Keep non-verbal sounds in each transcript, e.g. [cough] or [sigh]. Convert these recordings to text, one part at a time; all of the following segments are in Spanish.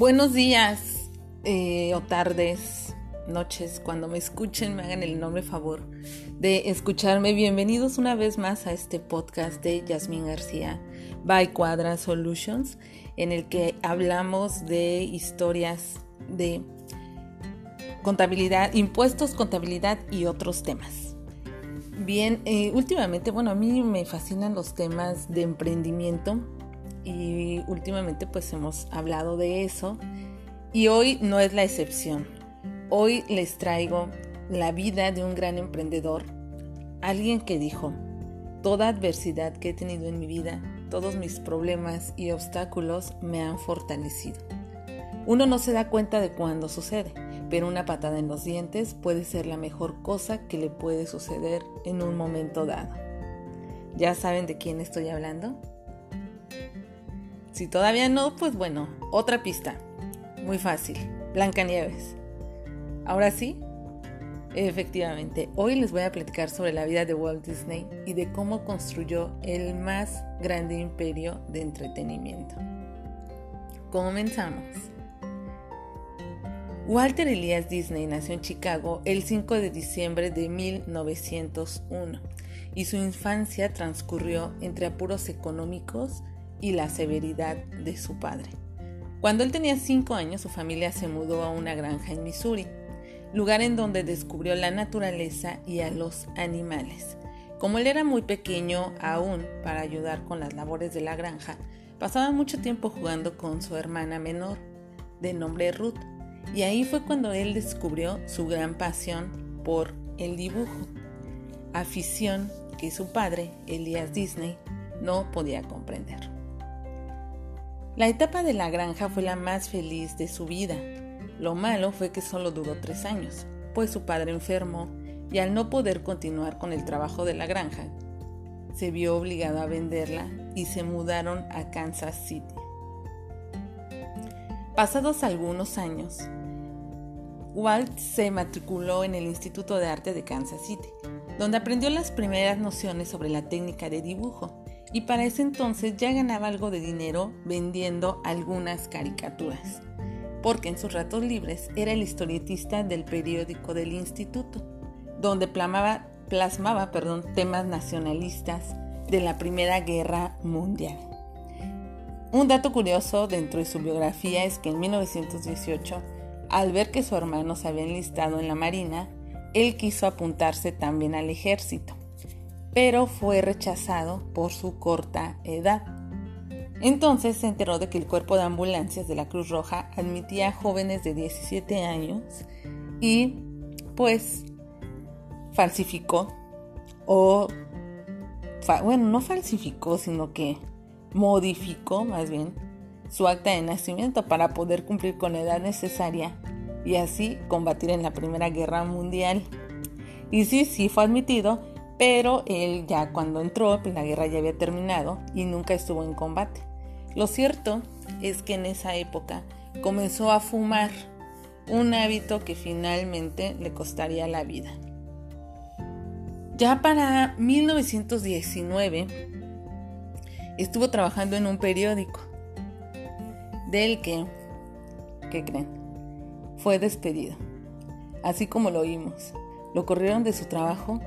Buenos días eh, o tardes, noches, cuando me escuchen, me hagan el enorme favor de escucharme. Bienvenidos una vez más a este podcast de Yasmín García by Quadra Solutions, en el que hablamos de historias de contabilidad, impuestos, contabilidad y otros temas. Bien, eh, últimamente, bueno, a mí me fascinan los temas de emprendimiento y últimamente pues hemos hablado de eso y hoy no es la excepción. Hoy les traigo la vida de un gran emprendedor, alguien que dijo, toda adversidad que he tenido en mi vida, todos mis problemas y obstáculos me han fortalecido. Uno no se da cuenta de cuándo sucede, pero una patada en los dientes puede ser la mejor cosa que le puede suceder en un momento dado. ¿Ya saben de quién estoy hablando? Si todavía no, pues bueno, otra pista. Muy fácil. Blancanieves. Ahora sí, efectivamente, hoy les voy a platicar sobre la vida de Walt Disney y de cómo construyó el más grande imperio de entretenimiento. Comenzamos. Walter Elias Disney nació en Chicago el 5 de diciembre de 1901 y su infancia transcurrió entre apuros económicos y la severidad de su padre. Cuando él tenía 5 años, su familia se mudó a una granja en Missouri, lugar en donde descubrió la naturaleza y a los animales. Como él era muy pequeño aún para ayudar con las labores de la granja, pasaba mucho tiempo jugando con su hermana menor, de nombre Ruth, y ahí fue cuando él descubrió su gran pasión por el dibujo, afición que su padre, Elias Disney, no podía comprender. La etapa de la granja fue la más feliz de su vida. Lo malo fue que solo duró tres años, pues su padre enfermó y al no poder continuar con el trabajo de la granja, se vio obligado a venderla y se mudaron a Kansas City. Pasados algunos años, Walt se matriculó en el Instituto de Arte de Kansas City, donde aprendió las primeras nociones sobre la técnica de dibujo y para ese entonces ya ganaba algo de dinero vendiendo algunas caricaturas, porque en sus ratos libres era el historietista del periódico del instituto, donde plasmaba, plasmaba perdón, temas nacionalistas de la Primera Guerra Mundial. Un dato curioso dentro de su biografía es que en 1918, al ver que su hermano se había enlistado en la Marina, él quiso apuntarse también al ejército pero fue rechazado por su corta edad. Entonces se enteró de que el cuerpo de ambulancias de la Cruz Roja admitía jóvenes de 17 años y pues falsificó o bueno, no falsificó, sino que modificó más bien su acta de nacimiento para poder cumplir con la edad necesaria y así combatir en la Primera Guerra Mundial. Y sí, sí fue admitido, pero él ya cuando entró, pues la guerra ya había terminado y nunca estuvo en combate. Lo cierto es que en esa época comenzó a fumar, un hábito que finalmente le costaría la vida. Ya para 1919 estuvo trabajando en un periódico del que, ¿qué creen? Fue despedido. Así como lo oímos. Lo corrieron de su trabajo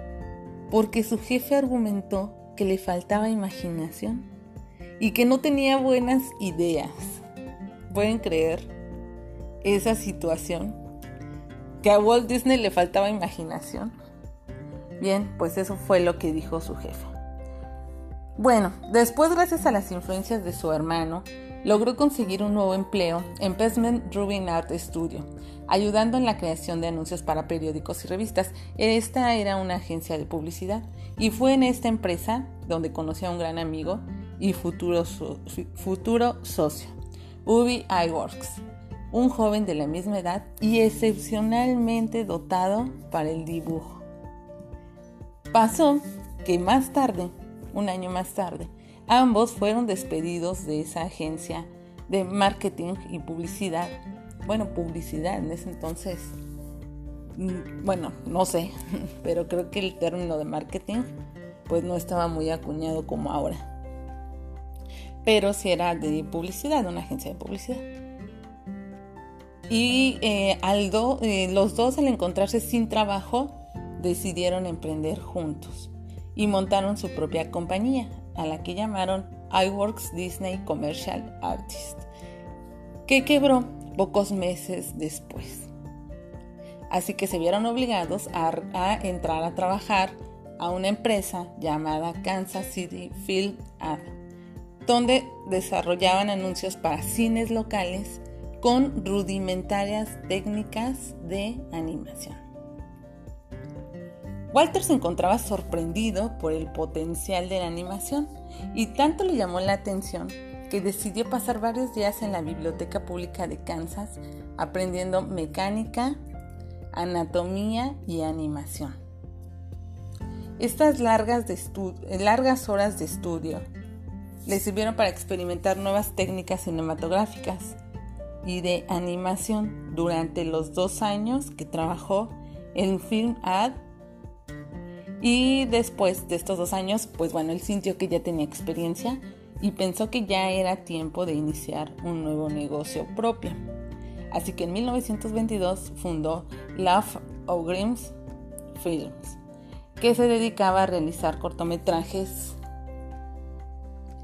porque su jefe argumentó que le faltaba imaginación y que no tenía buenas ideas. ¿Pueden creer esa situación? Que a Walt Disney le faltaba imaginación. Bien, pues eso fue lo que dijo su jefe. Bueno, después gracias a las influencias de su hermano, logró conseguir un nuevo empleo en Pesman Rubin Art Studio, ayudando en la creación de anuncios para periódicos y revistas. Esta era una agencia de publicidad y fue en esta empresa donde conoció a un gran amigo y futuro, futuro socio, Ubi iWorks, un joven de la misma edad y excepcionalmente dotado para el dibujo. Pasó que más tarde un año más tarde. Ambos fueron despedidos de esa agencia de marketing y publicidad. Bueno, publicidad en ese entonces, mm, bueno, no sé, [laughs] pero creo que el término de marketing pues no estaba muy acuñado como ahora. Pero sí era de publicidad, una agencia de publicidad. y eh, eh, los dos al encontrarse sin trabajo decidieron emprender juntos y montaron su propia compañía, a la que llamaron iWorks Disney Commercial Artist, que quebró pocos meses después. Así que se vieron obligados a, a entrar a trabajar a una empresa llamada Kansas City Film Ad, donde desarrollaban anuncios para cines locales con rudimentarias técnicas de animación. Walter se encontraba sorprendido por el potencial de la animación y tanto le llamó la atención que decidió pasar varios días en la Biblioteca Pública de Kansas aprendiendo mecánica, anatomía y animación. Estas largas, largas horas de estudio le sirvieron para experimentar nuevas técnicas cinematográficas y de animación durante los dos años que trabajó en Film Ad. Y después de estos dos años, pues bueno, él sintió que ya tenía experiencia y pensó que ya era tiempo de iniciar un nuevo negocio propio. Así que en 1922 fundó Love Grimm's Films, que se dedicaba a realizar cortometrajes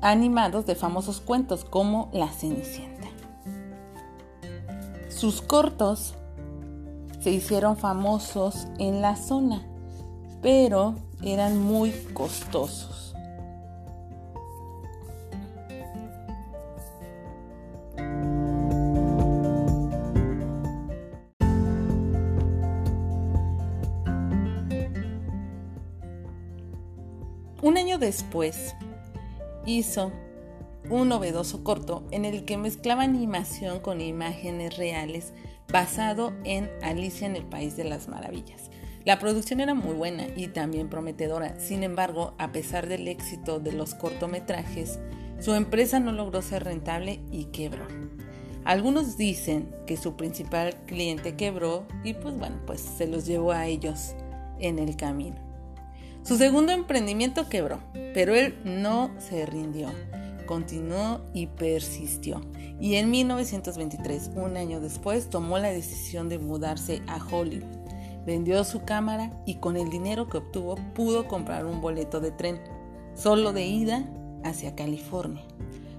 animados de famosos cuentos como La Cenicienta. Sus cortos se hicieron famosos en la zona, pero eran muy costosos. Un año después, hizo un novedoso corto en el que mezclaba animación con imágenes reales basado en Alicia en el País de las Maravillas. La producción era muy buena y también prometedora, sin embargo, a pesar del éxito de los cortometrajes, su empresa no logró ser rentable y quebró. Algunos dicen que su principal cliente quebró y pues bueno, pues se los llevó a ellos en el camino. Su segundo emprendimiento quebró, pero él no se rindió continuó y persistió. Y en 1923, un año después, tomó la decisión de mudarse a Hollywood. Vendió su cámara y con el dinero que obtuvo pudo comprar un boleto de tren, solo de ida hacia California.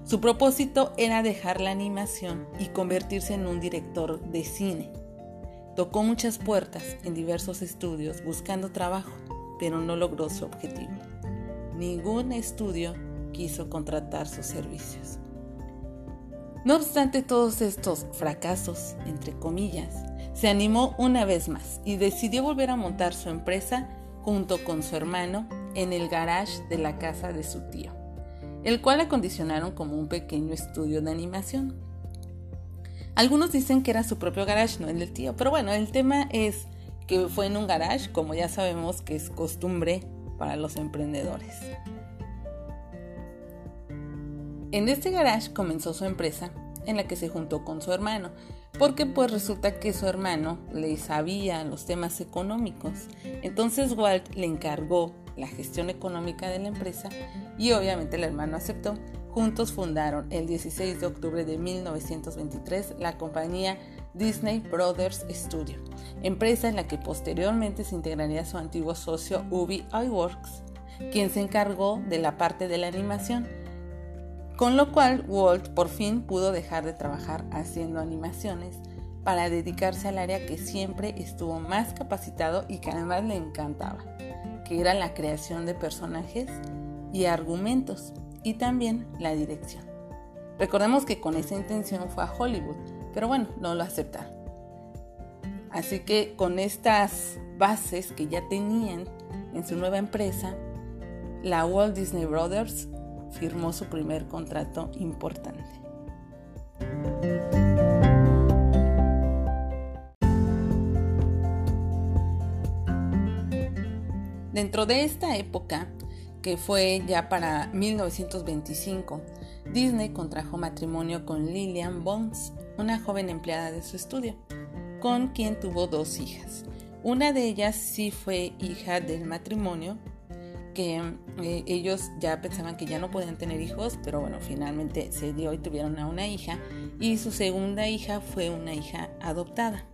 Su propósito era dejar la animación y convertirse en un director de cine. Tocó muchas puertas en diversos estudios buscando trabajo, pero no logró su objetivo. Ningún estudio quiso contratar sus servicios. No obstante todos estos fracasos, entre comillas, se animó una vez más y decidió volver a montar su empresa junto con su hermano en el garage de la casa de su tío, el cual acondicionaron como un pequeño estudio de animación. Algunos dicen que era su propio garage, no el del tío, pero bueno, el tema es que fue en un garage, como ya sabemos que es costumbre para los emprendedores. En este garage comenzó su empresa en la que se juntó con su hermano, porque pues resulta que su hermano le sabía los temas económicos. Entonces Walt le encargó la gestión económica de la empresa y obviamente el hermano aceptó. Juntos fundaron el 16 de octubre de 1923 la compañía Disney Brothers Studio, empresa en la que posteriormente se integraría su antiguo socio Ubi iWorks, quien se encargó de la parte de la animación con lo cual Walt por fin pudo dejar de trabajar haciendo animaciones para dedicarse al área que siempre estuvo más capacitado y que además le encantaba, que era la creación de personajes y argumentos y también la dirección. Recordemos que con esa intención fue a Hollywood, pero bueno, no lo aceptaron. Así que con estas bases que ya tenían en su nueva empresa, la Walt Disney Brothers firmó su primer contrato importante. Dentro de esta época, que fue ya para 1925, Disney contrajo matrimonio con Lillian Bones, una joven empleada de su estudio, con quien tuvo dos hijas. Una de ellas sí fue hija del matrimonio que eh, ellos ya pensaban que ya no podían tener hijos, pero bueno, finalmente se dio y tuvieron a una hija y su segunda hija fue una hija adoptada.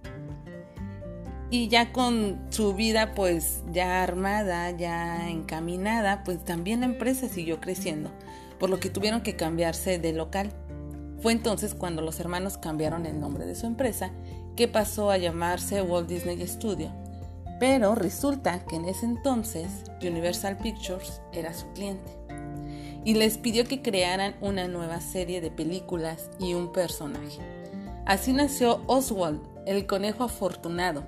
Y ya con su vida pues ya armada, ya encaminada, pues también la empresa siguió creciendo, por lo que tuvieron que cambiarse de local. Fue entonces cuando los hermanos cambiaron el nombre de su empresa, que pasó a llamarse Walt Disney Studio. Pero resulta que en ese entonces Universal Pictures era su cliente y les pidió que crearan una nueva serie de películas y un personaje. Así nació Oswald, el conejo afortunado,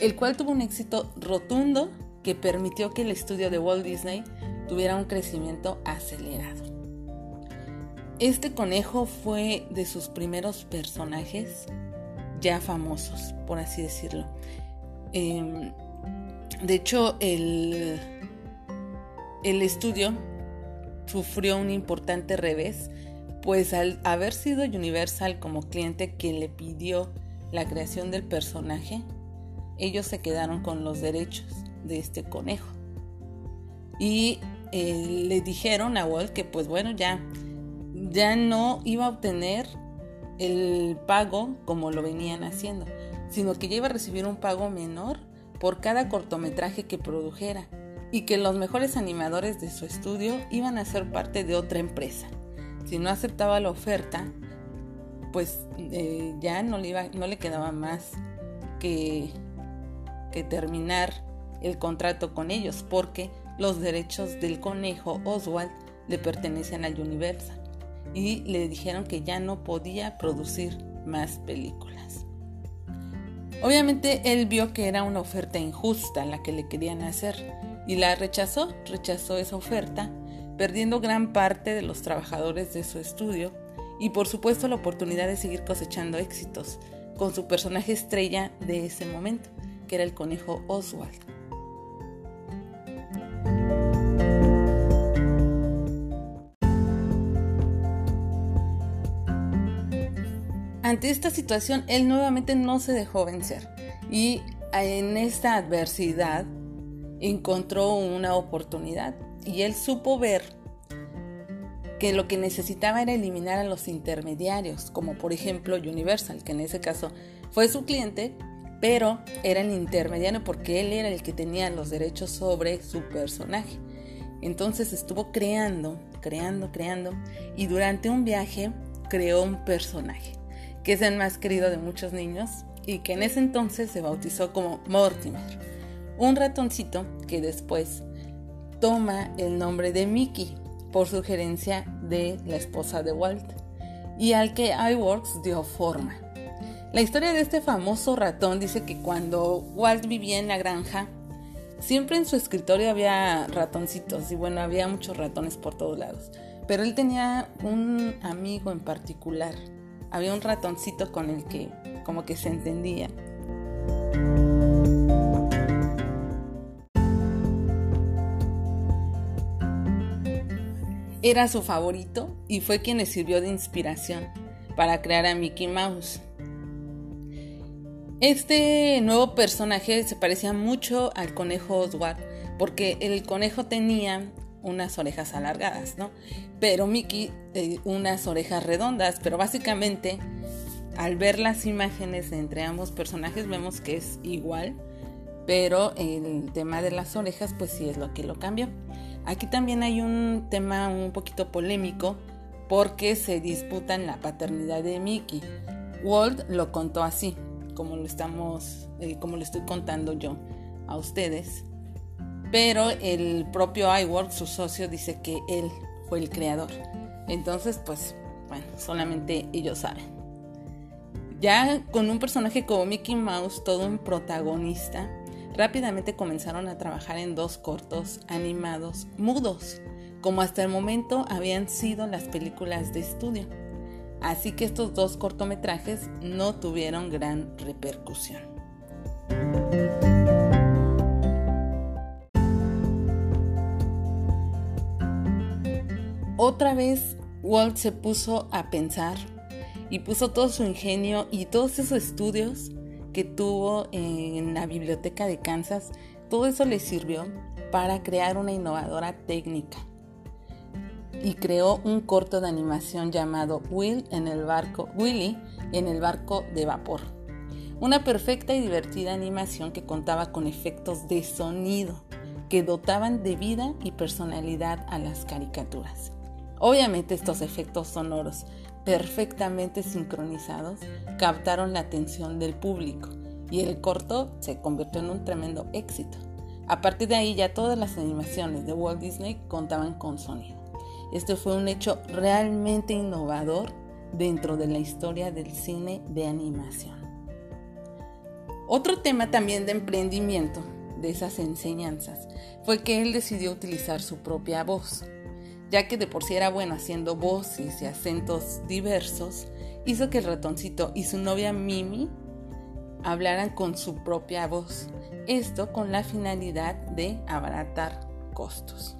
el cual tuvo un éxito rotundo que permitió que el estudio de Walt Disney tuviera un crecimiento acelerado. Este conejo fue de sus primeros personajes ya famosos, por así decirlo. Em, de hecho, el, estudio sufrió un importante revés, pues al haber sido Universal como cliente quien le pidió la creación del personaje, ellos se quedaron con los derechos de este conejo. Y eh, le dijeron a Walt que pues bueno, ya, ya no iba a obtener el pago como lo venían haciendo, sino que ya iba a recibir un pago menor por cada cortometraje que produjera y que los mejores animadores de su estudio iban a ser parte de otra empresa. Si no aceptaba la oferta, pues eh, ya no le, iba, no le quedaba más que que terminar el contrato con ellos porque los derechos del conejo Oswald le pertenecían a Universal y le dijeron que ya no podía producir más películas. Obviamente él vio que era una oferta injusta la que le querían hacer y la rechazó, rechazó esa oferta, perdiendo gran parte de los trabajadores de su estudio y por supuesto la oportunidad de seguir cosechando éxitos con su personaje estrella de ese momento, que era el conejo Oswald. Ante esta situación, él nuevamente no se dejó vencer y en esta adversidad encontró una oportunidad y él supo ver que lo que necesitaba era eliminar a los intermediarios, como por ejemplo Universal, que en ese caso fue su cliente, pero era el intermediario porque él era el que tenía los derechos sobre su personaje. Entonces estuvo creando, creando, creando y durante un viaje creó un personaje que es el más querido de muchos niños y que en ese entonces se bautizó como Mortimer, un ratoncito que después toma el nombre de Mickey por sugerencia de la esposa de Walt y al que iWorks dio forma. La historia de este famoso ratón dice que cuando Walt vivía en la granja, siempre en su escritorio había ratoncitos y bueno, había muchos ratones por todos lados. Pero él tenía un amigo en particular. Había un ratoncito con el que como que se entendía. Era su favorito y fue quien le sirvió de inspiración para crear a Mickey Mouse. Este nuevo personaje se parecía mucho al conejo Oswald, porque el conejo tenía unas orejas alargadas, ¿no? Pero Mickey eh, unas orejas redondas, pero básicamente al ver las imágenes entre ambos personajes vemos que es igual, pero el tema de las orejas pues sí es lo que lo cambió. Aquí también hay un tema un poquito polémico porque se disputan la paternidad de Mickey. Walt lo contó así como lo estamos, eh, como lo estoy contando yo a ustedes. Pero el propio iWork, su socio, dice que él fue el creador. Entonces, pues, bueno, solamente ellos saben. Ya con un personaje como Mickey Mouse, todo un protagonista, rápidamente comenzaron a trabajar en dos cortos animados mudos, como hasta el momento habían sido las películas de estudio. Así que estos dos cortometrajes no tuvieron gran repercusión. Otra vez Walt se puso a pensar y puso todo su ingenio y todos esos estudios que tuvo en la biblioteca de Kansas, todo eso le sirvió para crear una innovadora técnica y creó un corto de animación llamado Will en el barco, Willy en el barco de vapor. Una perfecta y divertida animación que contaba con efectos de sonido que dotaban de vida y personalidad a las caricaturas. Obviamente estos efectos sonoros perfectamente sincronizados captaron la atención del público y el corto se convirtió en un tremendo éxito. A partir de ahí ya todas las animaciones de Walt Disney contaban con sonido. Este fue un hecho realmente innovador dentro de la historia del cine de animación. Otro tema también de emprendimiento de esas enseñanzas fue que él decidió utilizar su propia voz, ya que de por sí era bueno haciendo voces y acentos diversos, hizo que el ratoncito y su novia Mimi hablaran con su propia voz, esto con la finalidad de abaratar costos.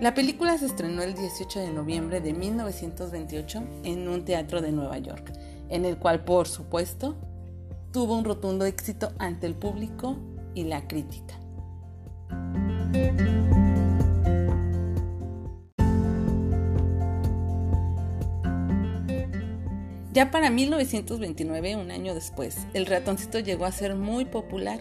La película se estrenó el 18 de noviembre de 1928 en un teatro de Nueva York, en el cual, por supuesto, tuvo un rotundo éxito ante el público y la crítica. Ya para 1929, un año después, el ratoncito llegó a ser muy popular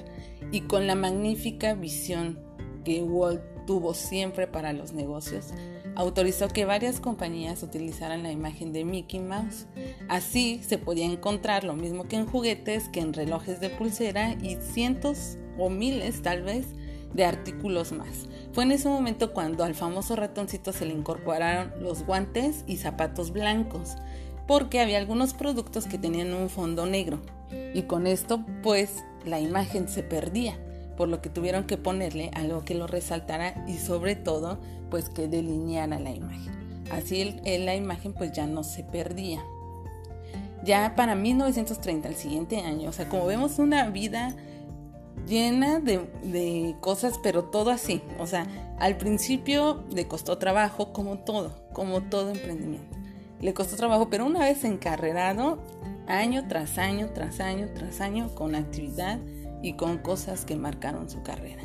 y con la magnífica visión que Walt tuvo siempre para los negocios, autorizó que varias compañías utilizaran la imagen de Mickey Mouse. Así se podía encontrar lo mismo que en juguetes, que en relojes de pulsera y cientos o miles tal vez de artículos más. Fue en ese momento cuando al famoso ratoncito se le incorporaron los guantes y zapatos blancos, porque había algunos productos que tenían un fondo negro y con esto pues la imagen se perdía por lo que tuvieron que ponerle algo que lo resaltara y sobre todo pues que delineara la imagen. Así la imagen pues ya no se perdía. Ya para 1930, el siguiente año, o sea, como vemos una vida llena de, de, cosas, pero todo así. O sea, al principio le costó trabajo, como todo, como todo emprendimiento. Le costó trabajo, pero una vez encarrerado, año tras año, tras año, tras año, con actividad, y con cosas que marcaron su carrera.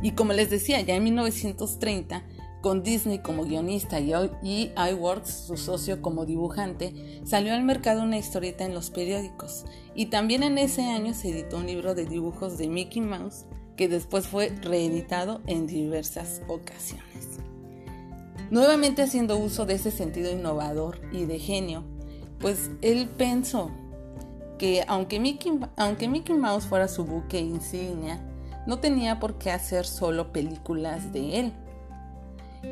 Y como les decía, ya en 1930, con Disney como guionista y iWorks, su socio como dibujante, salió al mercado una historieta en los periódicos. Y también en ese año se editó un libro de dibujos de Mickey Mouse que después fue reeditado en diversas ocasiones. Nuevamente haciendo uso de ese sentido innovador y de genio, pues él pensó que aunque Mickey, aunque Mickey Mouse fuera su buque insignia, no tenía por qué hacer solo películas de él.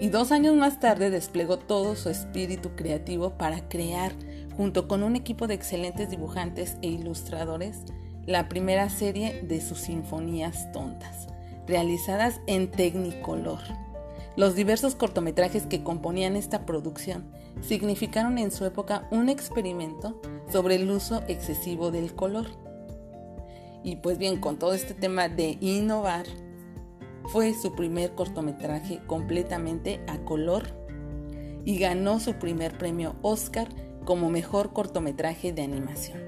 Y dos años más tarde desplegó todo su espíritu creativo para crear, junto con un equipo de excelentes dibujantes e ilustradores, la primera serie de sus sinfonías tontas, realizadas en Technicolor los diversos cortometrajes que componían esta producción significaron en su época un experimento sobre el uso excesivo del color. Y pues bien, con todo este tema de innovar, fue su primer cortometraje completamente a color y ganó su primer premio Oscar como mejor cortometraje de animación.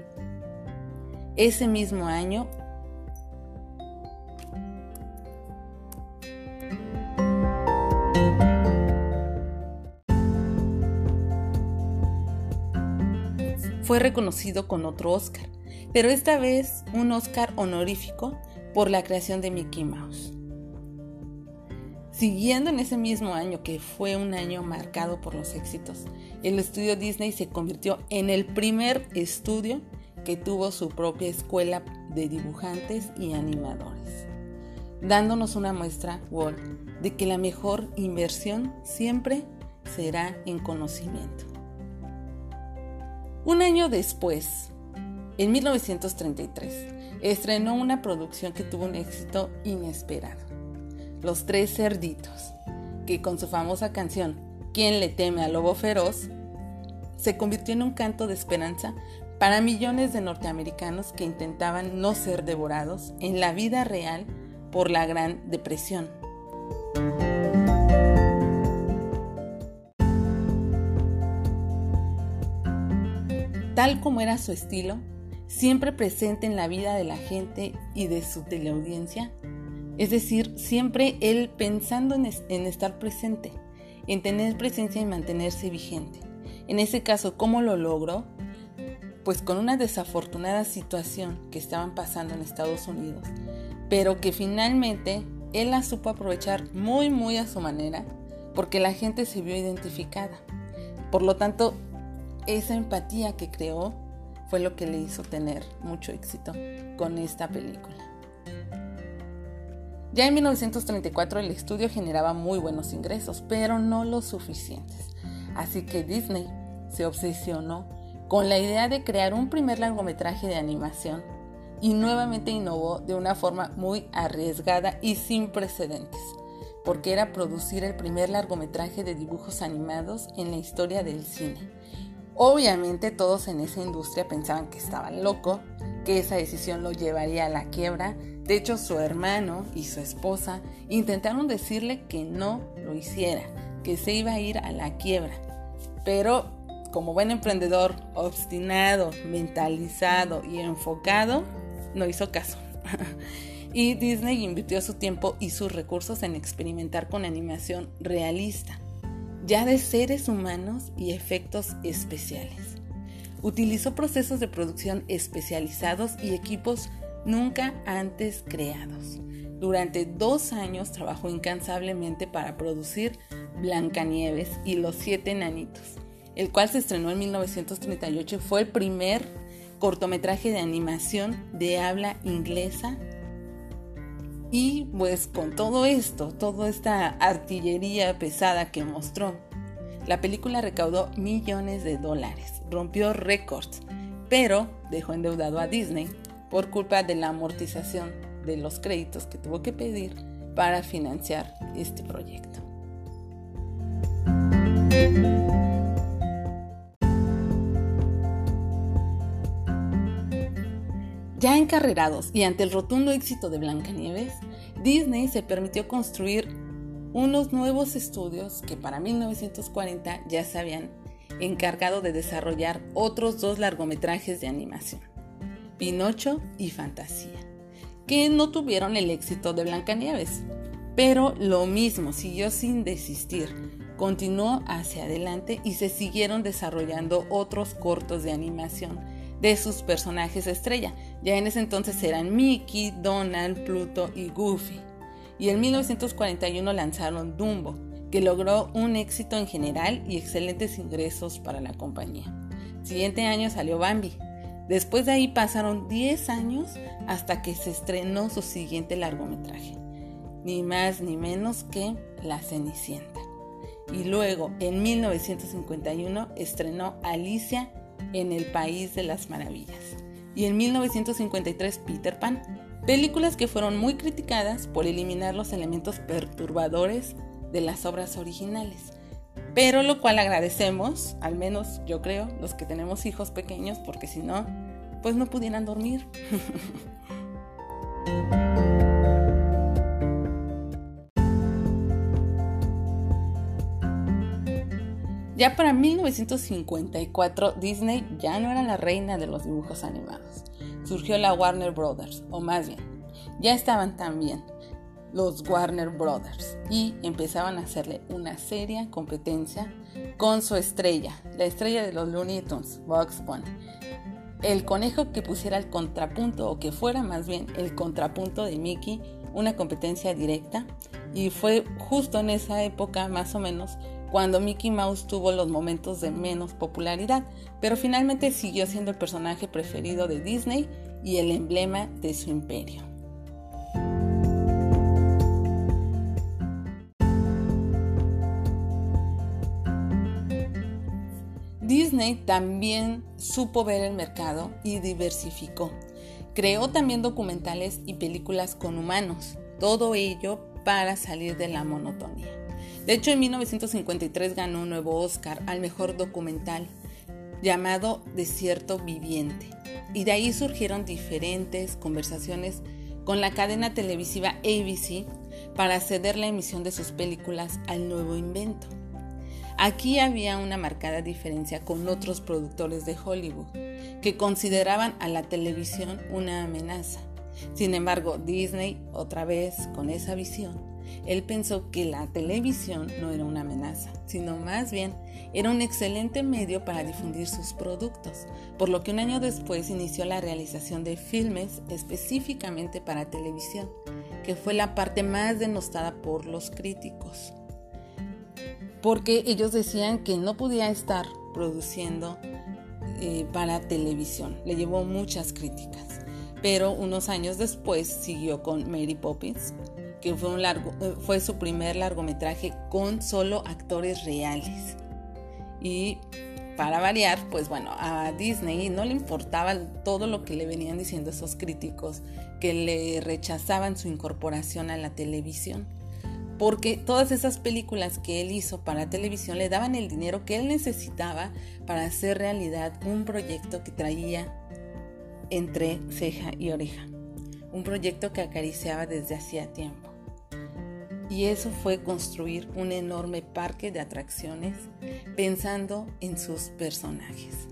Ese mismo año fue reconocido con otro Oscar, pero esta vez un Oscar honorífico por la creación de Mickey Mouse. Siguiendo en ese mismo año, que fue un año marcado por los éxitos, el estudio Disney se convirtió en el primer estudio que tuvo su propia escuela de dibujantes y animadores, dándonos una muestra, Walt, de que la mejor inversión siempre será en conocimiento. Un año después, en 1933, estrenó una producción que tuvo un éxito inesperado. Los Tres Cerditos, que con su famosa canción ¿Quién le teme al lobo feroz? se convirtió en un canto de esperanza para millones de norteamericanos que intentaban no ser devorados en la vida real por la Gran Depresión. tal como era su estilo, siempre presente en la vida de la gente y de su teleaudiencia. Es decir, siempre él pensando en, estar presente, en tener presencia y mantenerse vigente. En ese caso, ¿cómo lo logró? Pues con una desafortunada situación que estaban pasando en Estados Unidos, pero que finalmente él la supo aprovechar muy muy a su manera porque la gente se vio identificada. Por lo tanto, esa empatía que creó fue lo que le hizo tener mucho éxito con esta película. Ya en 1934 el estudio generaba muy buenos ingresos, pero no los suficientes. Así que Disney se obsesionó con la idea de crear un primer largometraje de animación y nuevamente innovó de una forma muy arriesgada y sin precedentes, porque era producir el primer largometraje de dibujos animados en la historia del cine. Obviamente todos en esa industria pensaban que estaba loco, que esa decisión lo llevaría a la quiebra. De hecho, su hermano y su esposa intentaron decirle que no lo hiciera, que se iba a ir a la quiebra. Pero como buen emprendedor, obstinado, mentalizado y enfocado, no hizo caso. [laughs] y Disney invirtió su tiempo y sus recursos en experimentar con animación realista, ya de seres humanos y efectos especiales. Utilizó procesos de producción especializados y equipos nunca antes creados. Durante dos años trabajó incansablemente para producir Blancanieves y los siete enanitos, el cual se estrenó en 1938 y fue el primer cortometraje de animación de habla inglesa. Y pues con todo esto, toda esta artillería pesada que mostró, la película recaudó millones de dólares, rompió récords, pero dejó endeudado a Disney por culpa de la amortización de los créditos que tuvo que pedir para financiar este proyecto. Ya encarrerados y ante el rotundo éxito de Blancanieves, Disney se permitió construir unos nuevos estudios que para 1940 ya se habían encargado de desarrollar otros dos largometrajes de animación, Pinocho y Fantasía, que no tuvieron el éxito de Blancanieves, pero lo mismo siguió sin desistir, continuó hacia adelante y se siguieron desarrollando otros cortos de animación de sus personajes estrella. Ya en ese entonces eran Mickey, Donald, Pluto y Goofy. Y en 1941 lanzaron Dumbo, que logró un éxito en general y excelentes ingresos para la compañía. Siguiente año salió Bambi. Después de ahí pasaron 10 años hasta que se estrenó su siguiente largometraje, ni más ni menos que La Cenicienta. Y luego, en 1951, estrenó Alicia en El País de las Maravillas. Y en 1953 Peter Pan, películas que fueron muy criticadas por eliminar los elementos perturbadores de las obras originales, pero lo cual agradecemos, al menos yo creo, los que tenemos hijos pequeños, porque si no, pues no pudieran dormir. [laughs] Ya para 1954 Disney ya no era la reina de los dibujos animados. Surgió la Warner Brothers, o más bien, ya estaban también los Warner Brothers y empezaban a hacerle una seria competencia con su estrella, la estrella de los Looney Tunes, Bugs Bunny. El conejo que pusiera el contrapunto, o que fuera más bien el contrapunto de Mickey, una competencia directa, y fue justo en esa época más o menos cuando Mickey Mouse tuvo los momentos de menos popularidad, pero finalmente siguió siendo el personaje preferido de Disney y el emblema de su imperio. Disney también supo ver el mercado y diversificó. Creó también documentales y películas con humanos, todo ello para salir de la monotonía. De hecho, en 1953 ganó un nuevo Oscar al mejor documental llamado Desierto Viviente. Y de ahí surgieron diferentes conversaciones con la cadena televisiva ABC para ceder la emisión de sus películas al nuevo invento. Aquí había una marcada diferencia con otros productores de Hollywood, que consideraban a la televisión una amenaza. Sin embargo, Disney, otra vez con esa visión, él pensó que la televisión no era una amenaza, sino más bien era un excelente medio para difundir sus productos, por lo que un año después inició la realización de filmes específicamente para televisión, que fue la parte más denostada por los críticos porque ellos decían que no podía estar produciendo eh, para televisión. Le llevó muchas críticas, pero unos años después siguió con Mary Poppins, que fue, un largo, eh, fue su primer largometraje con solo actores reales. Y para variar, pues bueno, a Disney no le importaba todo lo que le venían diciendo esos críticos que le rechazaban su incorporación a la televisión porque todas esas películas que él hizo para televisión le daban el dinero que él necesitaba para hacer realidad un proyecto que traía entre ceja y oreja, un proyecto que acariciaba desde hacía tiempo. Y eso fue construir un enorme parque de atracciones pensando en sus personajes.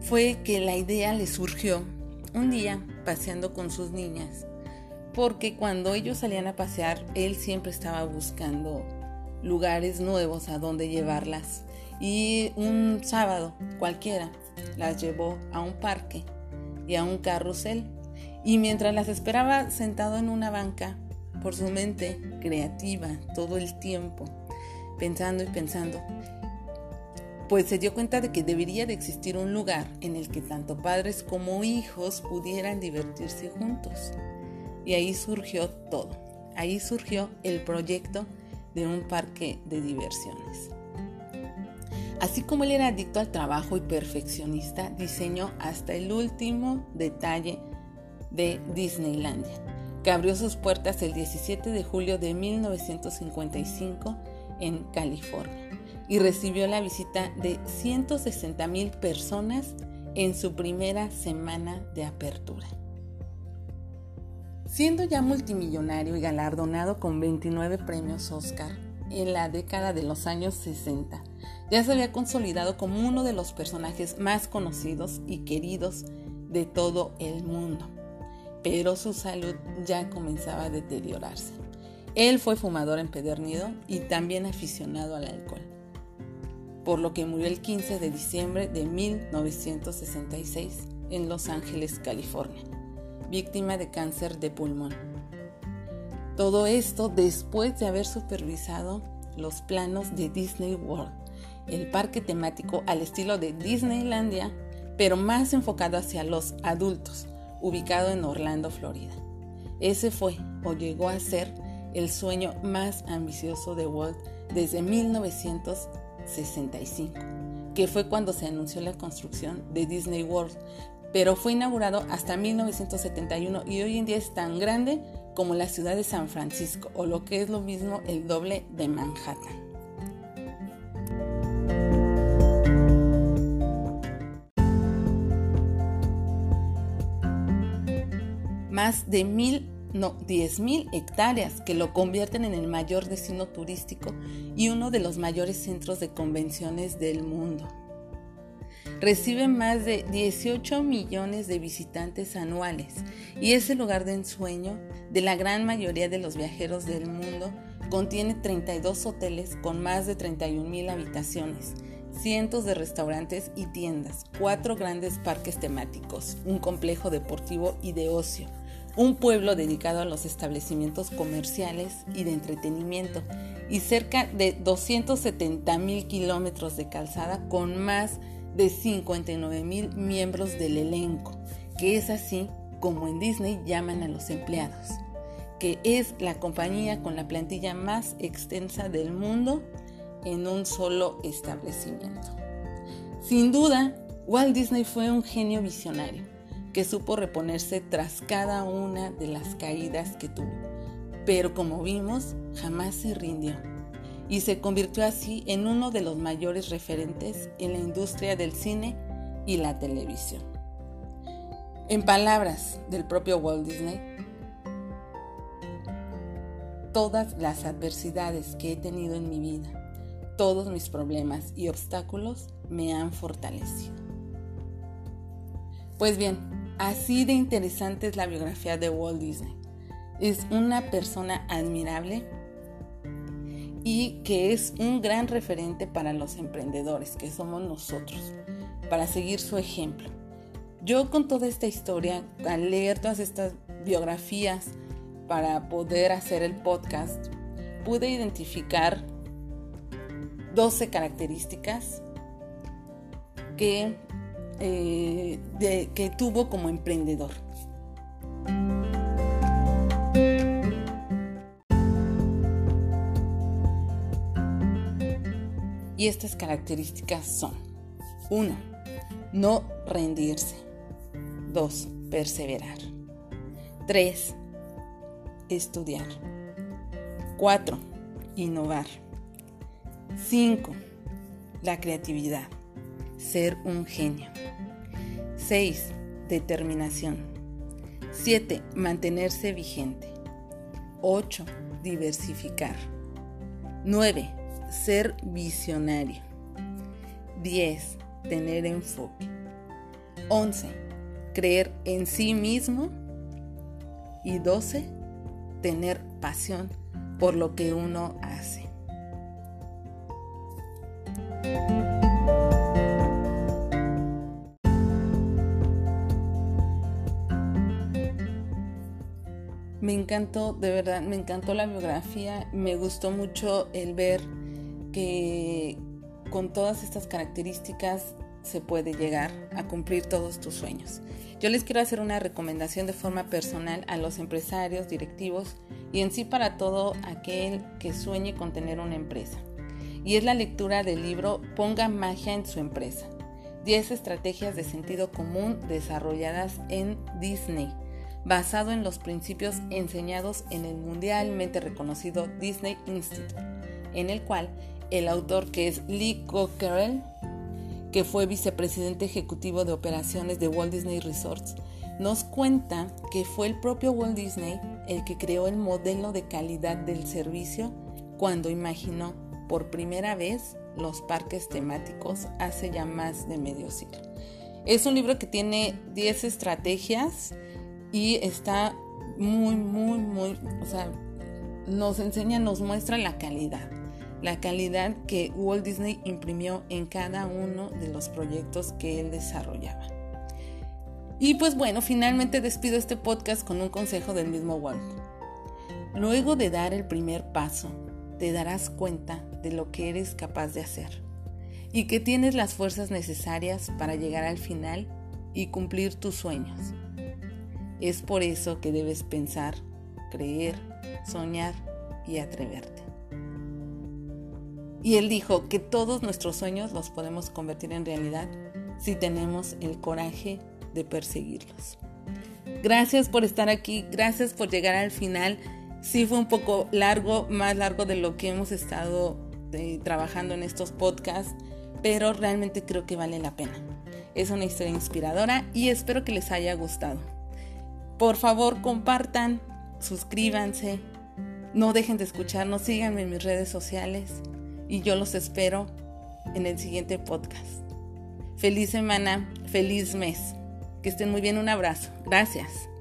Fue que la idea le surgió un día paseando con sus niñas porque cuando ellos salían a pasear, él siempre estaba buscando lugares nuevos a donde llevarlas. Y un sábado cualquiera las llevó a un parque y a un carrusel. Y mientras las esperaba sentado en una banca, por su mente creativa todo el tiempo, pensando y pensando, pues se dio cuenta de que debería de existir un lugar en el que tanto padres como hijos pudieran divertirse juntos. Y ahí surgió todo. Ahí surgió el proyecto de un parque de diversiones. Así como él era adicto al trabajo y perfeccionista, diseñó hasta el último detalle de Disneylandia, que abrió sus puertas el 17 de julio de 1955 en California y recibió la visita de 160 mil personas en su primera semana de apertura. Siendo ya multimillonario y galardonado con 29 premios Oscar en la década de los años 60, ya se había consolidado como uno de los personajes más conocidos y queridos de todo el mundo. Pero su salud ya comenzaba a deteriorarse. Él fue fumador empedernido y también aficionado al alcohol, por lo que murió el 15 de diciembre de 1966 en Los Ángeles, California víctima de cáncer de pulmón. Todo esto después de haber supervisado los planos de Disney World, el parque temático al estilo de Disneylandia, pero más enfocado hacia los adultos, ubicado en Orlando, Florida. Ese fue o llegó a ser el sueño más ambicioso de Walt desde 1965, que fue cuando se anunció la construcción de Disney World, pero fue inaugurado hasta 1971 y hoy en día es tan grande como la ciudad de San Francisco, o lo que es lo mismo el doble de Manhattan. Más de mil, no, 10.000 hectáreas que lo convierten en el mayor destino turístico y uno de los mayores centros de convenciones del mundo recibe más de 18 millones de visitantes anuales y es el lugar de ensueño de la gran mayoría de los viajeros del mundo. Contiene 32 hoteles con más de 31 mil habitaciones, cientos de restaurantes y tiendas, cuatro grandes parques temáticos, un complejo deportivo y de ocio, un pueblo dedicado a los establecimientos comerciales y de entretenimiento y cerca de 270 mil kilómetros de calzada con más de 59 mil miembros del elenco, que es así como en Disney llaman a los empleados, que es la compañía con la plantilla más extensa del mundo en un solo establecimiento. Sin duda, Walt Disney fue un genio visionario que supo reponerse tras cada una de las caídas que tuvo, pero como vimos, jamás se rindió y se convirtió así en uno de los mayores referentes en la industria del cine y la televisión. En palabras del propio Walt Disney, todas las adversidades que he tenido en mi vida, todos mis problemas y obstáculos me han fortalecido. Pues bien, así de interesante es la biografía de Walt Disney. Es una persona admirable y que es un gran referente para los emprendedores, que somos nosotros, para seguir su ejemplo. Yo con toda esta historia, al leer todas estas biografías para poder hacer el podcast, pude identificar 12 características que, eh, que tuvo como emprendedor. Y estas características son 1. No rendirse. 2. Perseverar. 3. Estudiar. 4. Innovar. 5. La creatividad. Ser un genio. 6. Determinación. 7. Mantenerse vigente. 8. Diversificar. 9 ser visionario. 10. Tener enfoque. 11. Creer en sí mismo. Y 12. Tener pasión por lo que uno hace. Me encantó, de verdad, me encantó la biografía, me gustó mucho el ver que con todas estas características se puede llegar a cumplir todos tus sueños. Yo les quiero hacer una recomendación de forma personal a los empresarios, directivos y en sí para todo aquel que sueñe con tener una empresa. Y es la lectura del libro Ponga magia en su empresa. 10 estrategias de sentido común desarrolladas en Disney, basado en los principios enseñados en el mundialmente reconocido Disney Institute, en el cual el autor que es Lee Cockerell, que fue vicepresidente ejecutivo de operaciones de Walt Disney Resorts, nos cuenta que fue el propio Walt Disney el que creó el modelo de calidad del servicio cuando imaginó por primera vez los parques temáticos hace ya más de medio siglo. Es un libro que tiene 10 estrategias y está muy, muy, muy, o sea, nos enseña, nos muestra la calidad la calidad que Walt Disney imprimió en cada uno de los proyectos que él desarrollaba. Y pues bueno, finalmente despido este podcast con un consejo del mismo Walt. Luego de dar el primer paso, te darás cuenta de lo que eres capaz de hacer y que tienes las fuerzas necesarias para llegar al final y cumplir tus sueños. Es por eso que debes pensar, creer, soñar y atreverte. Y él dijo que todos nuestros sueños los podemos convertir en realidad si tenemos el coraje de perseguirlos. Gracias por estar aquí, gracias por llegar al final. Sí fue un poco largo, más largo de lo que hemos estado eh, trabajando en estos podcasts, pero realmente creo que vale la pena. Es una historia inspiradora y espero que les haya gustado. Por favor, compartan, suscríbanse, no dejen de escucharnos, síganme en mis redes sociales y yo los espero en el siguiente podcast. Feliz semana, feliz mes. Que estén muy bien, un abrazo. Gracias.